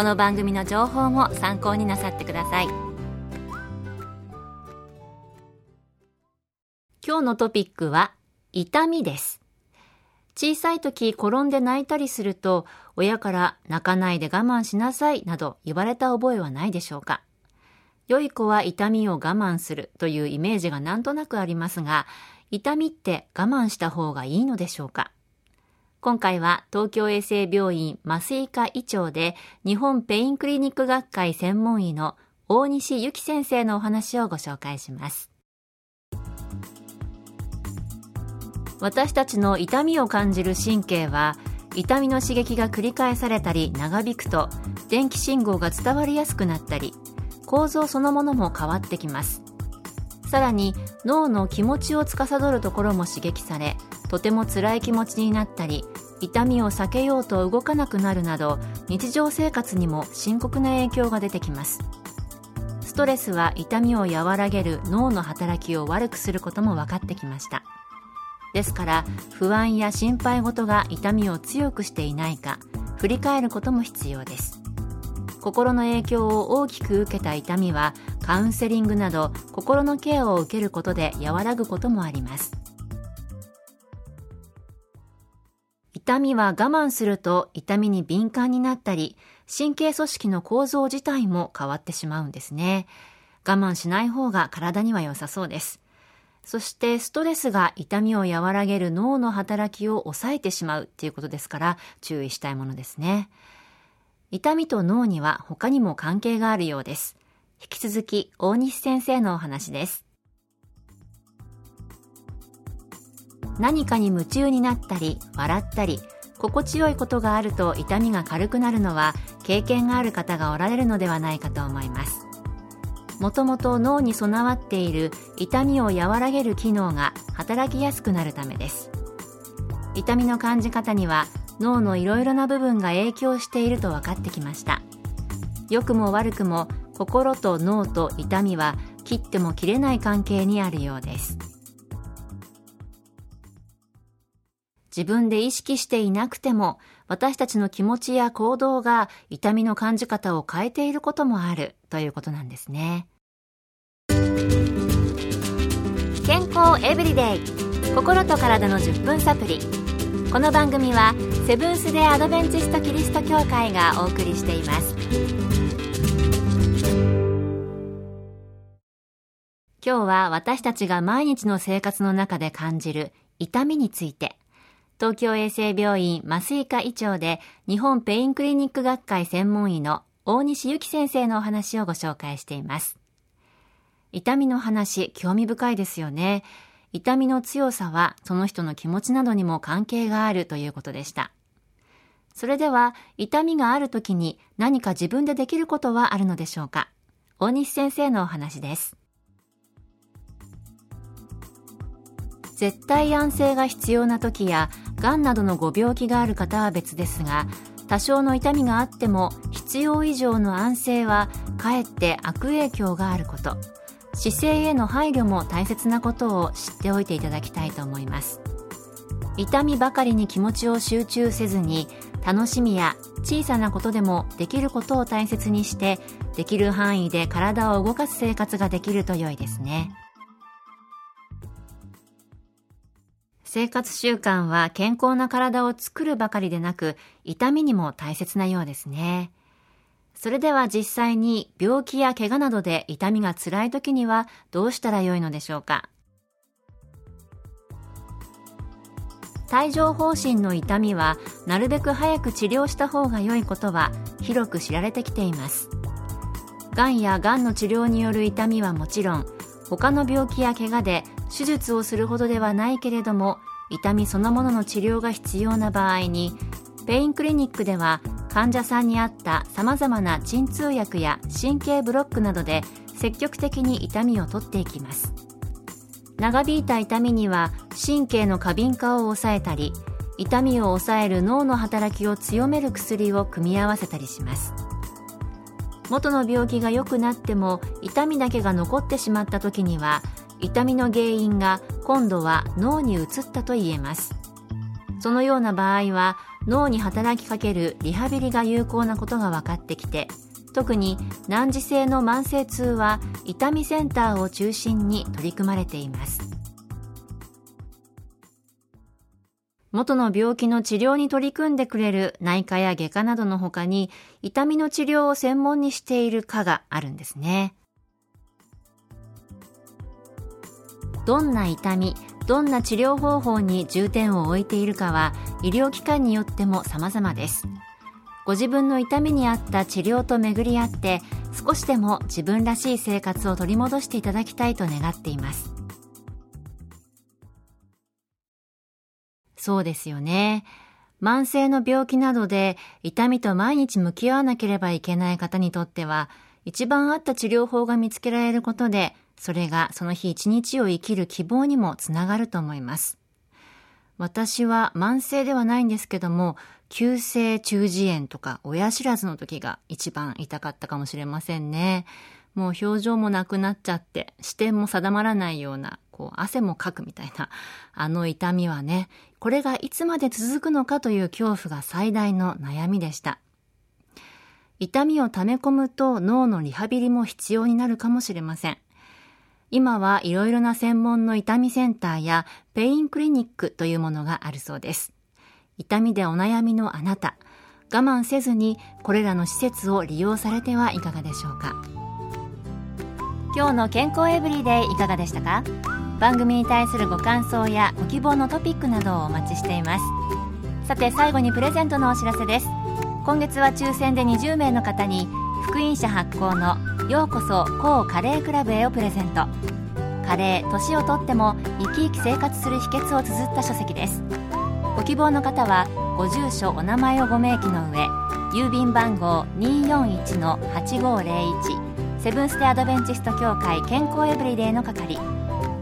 この番組の情報も参考になさってください。今日のトピックは痛みです。小さい時転んで泣いたりすると親から泣かないで我慢しなさいなど言われた覚えはないでしょうか。良い子は痛みを我慢するというイメージがなんとなくありますが痛みって我慢した方がいいのでしょうか。今回は東京衛生病院麻酔科医長で日本ペインクリニック学会専門医の大西由紀先生のお話をご紹介します。私たちの痛みを感じる神経は痛みの刺激が繰り返されたり長引くと電気信号が伝わりやすくなったり構造そのものも変わってきますさらに脳の気持ちを司るところも刺激されとても辛い気持ちになったり痛みを避けようと動かなくなるなど日常生活にも深刻な影響が出てきます。ストレスは痛みを和らげる脳の働きを悪くすることも分かってきました。ですから不安や心配事が痛みを強くしていないか振り返ることも必要です。心の影響を大きく受けた痛みはカウンセリングなど心のケアを受けることで和らぐこともあります。痛みは我慢すると痛みに敏感になったり神経組織の構造自体も変わってしまうんですね我慢しない方が体には良さそうですそしてストレスが痛みを和らげる脳の働きを抑えてしまうっていうことですから注意したいものですね。痛みと脳には他にも関係があるようです。引き続き大西先生のお話です。何かに夢中になったり、笑ったり、心地よいことがあると痛みが軽くなるのは経験がある方がおられるのではないかと思います。もともと脳に備わっている痛みを和らげる機能が働きやすくなるためです。痛みの感じ方には脳のいろいろな部分が影響していると分かってきました良くも悪くも心と脳と痛みは切っても切れない関係にあるようです自分で意識していなくても私たちの気持ちや行動が痛みの感じ方を変えていることもあるということなんですね。健康エブリデイ心と体の10分サプリ。この番組はセブンス・デ・アドベンチスト・キリスト教会がお送りしています。今日は私たちが毎日の生活の中で感じる痛みについて。東京衛生病院麻酔科医長で日本ペインクリニック学会専門医の大西由紀先生のお話をご紹介しています痛みの話興味深いですよね痛みの強さはその人の気持ちなどにも関係があるということでした。それでは、痛みがある時に何か自分でできることはあるのでしょうか大西先生のお話です。絶対安静が必要な時や、癌などのご病気がある方は別ですが、多少の痛みがあっても必要以上の安静はかえって悪影響があること。姿勢への配慮も大切なことを知っておいていただきたいと思います痛みばかりに気持ちを集中せずに楽しみや小さなことでもできることを大切にしてできる範囲で体を動かす生活ができると良いですね生活習慣は健康な体を作るばかりでなく痛みにも大切なようですね。それでは実際に病気や怪我などで痛みが辛い時にはどうしたらよいのでしょうか？帯状疱疹の痛みはなるべく早く治療した方が良いことは広く知られてきています。がんやがんの治療による痛みはもちろん他の病気や怪我で手術をするほどではないけれども痛みそのものの治療が必要な場合にペインクリニックでは患者さんに合ったさまざまな鎮痛薬や神経ブロックなどで積極的に痛みを取っていきます。長引いた痛みには神経の過敏化を抑えたり痛みを抑える脳の働きを強める薬を組み合わせたりします。元の病気が良くなっても痛みだけが残ってしまった時には痛みの原因が今度は脳に移ったと言えます。そのような場合は脳に働きかけるリハビリが有効なことが分かってきて特に難治性の慢性痛は痛みセンターを中心に取り組まれています。元の病気の治療に取り組んでくれる内科や外科などの他に痛みの治療を専門にしている科があるんですね。どんな痛みどんな治療方法に重点を置いているかは医療機関によっても様々です。ご自分の痛みに合った治療と巡り合って少しでも自分らしい生活を取り戻していただきたいと願っています。そうですよね。慢性の病気などで痛みと毎日向き合わなければいけない方にとっては一番合った治療法が見つけられることでそれがその日一日を生きる希望にもつながると思います。私は慢性ではないんですけども、急性中耳炎とか親知らずの時が一番痛かったかもしれませんね。もう表情もなくなっちゃって、視点も定まらないような、こう汗もかくみたいな、あの痛みはね、これがいつまで続くのかという恐怖が最大の悩みでした。痛みを溜め込むと脳のリハビリも必要になるかもしれません。今はいろいろな専門の痛みセンターやペインクリニックというものがあるそうです。痛みでお悩みのあなた、我慢せずにこれらの施設を利用されてはいかがでしょうか。今日の健康エブリデイいかがでしたか？番組に対するご感想やご希望のトピックなどをお待ちしていますさて最後にプレゼントのお知らせです今月は抽選で20名の方に福音社発行のようこそ高カレークラブへをプレゼント。カレー年をとっても生き生き生活する秘訣を綴った書籍です。ご希望の方はご住所お名前をご明記の上郵便番号241-8501セブンス・テ・アドベンチスト協会健康エブリデイの係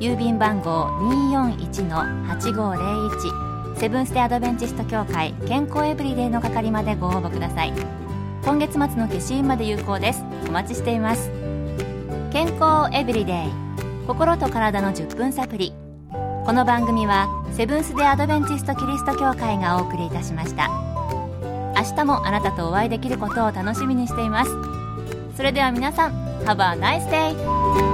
郵便番号241-8501セブンス・テ・アドベンチスト協会健康エブリデイの係までご応募ください。今月末の消印まで有効です。お待ちしています。健康エブリデイ。心と体の10分サプリこの番組はセブンス・デ・アドベンチスト・キリスト教会がお送りいたしました。明日もあなたとお会いできることを楽しみにしています。それでは皆さん Have a nice day!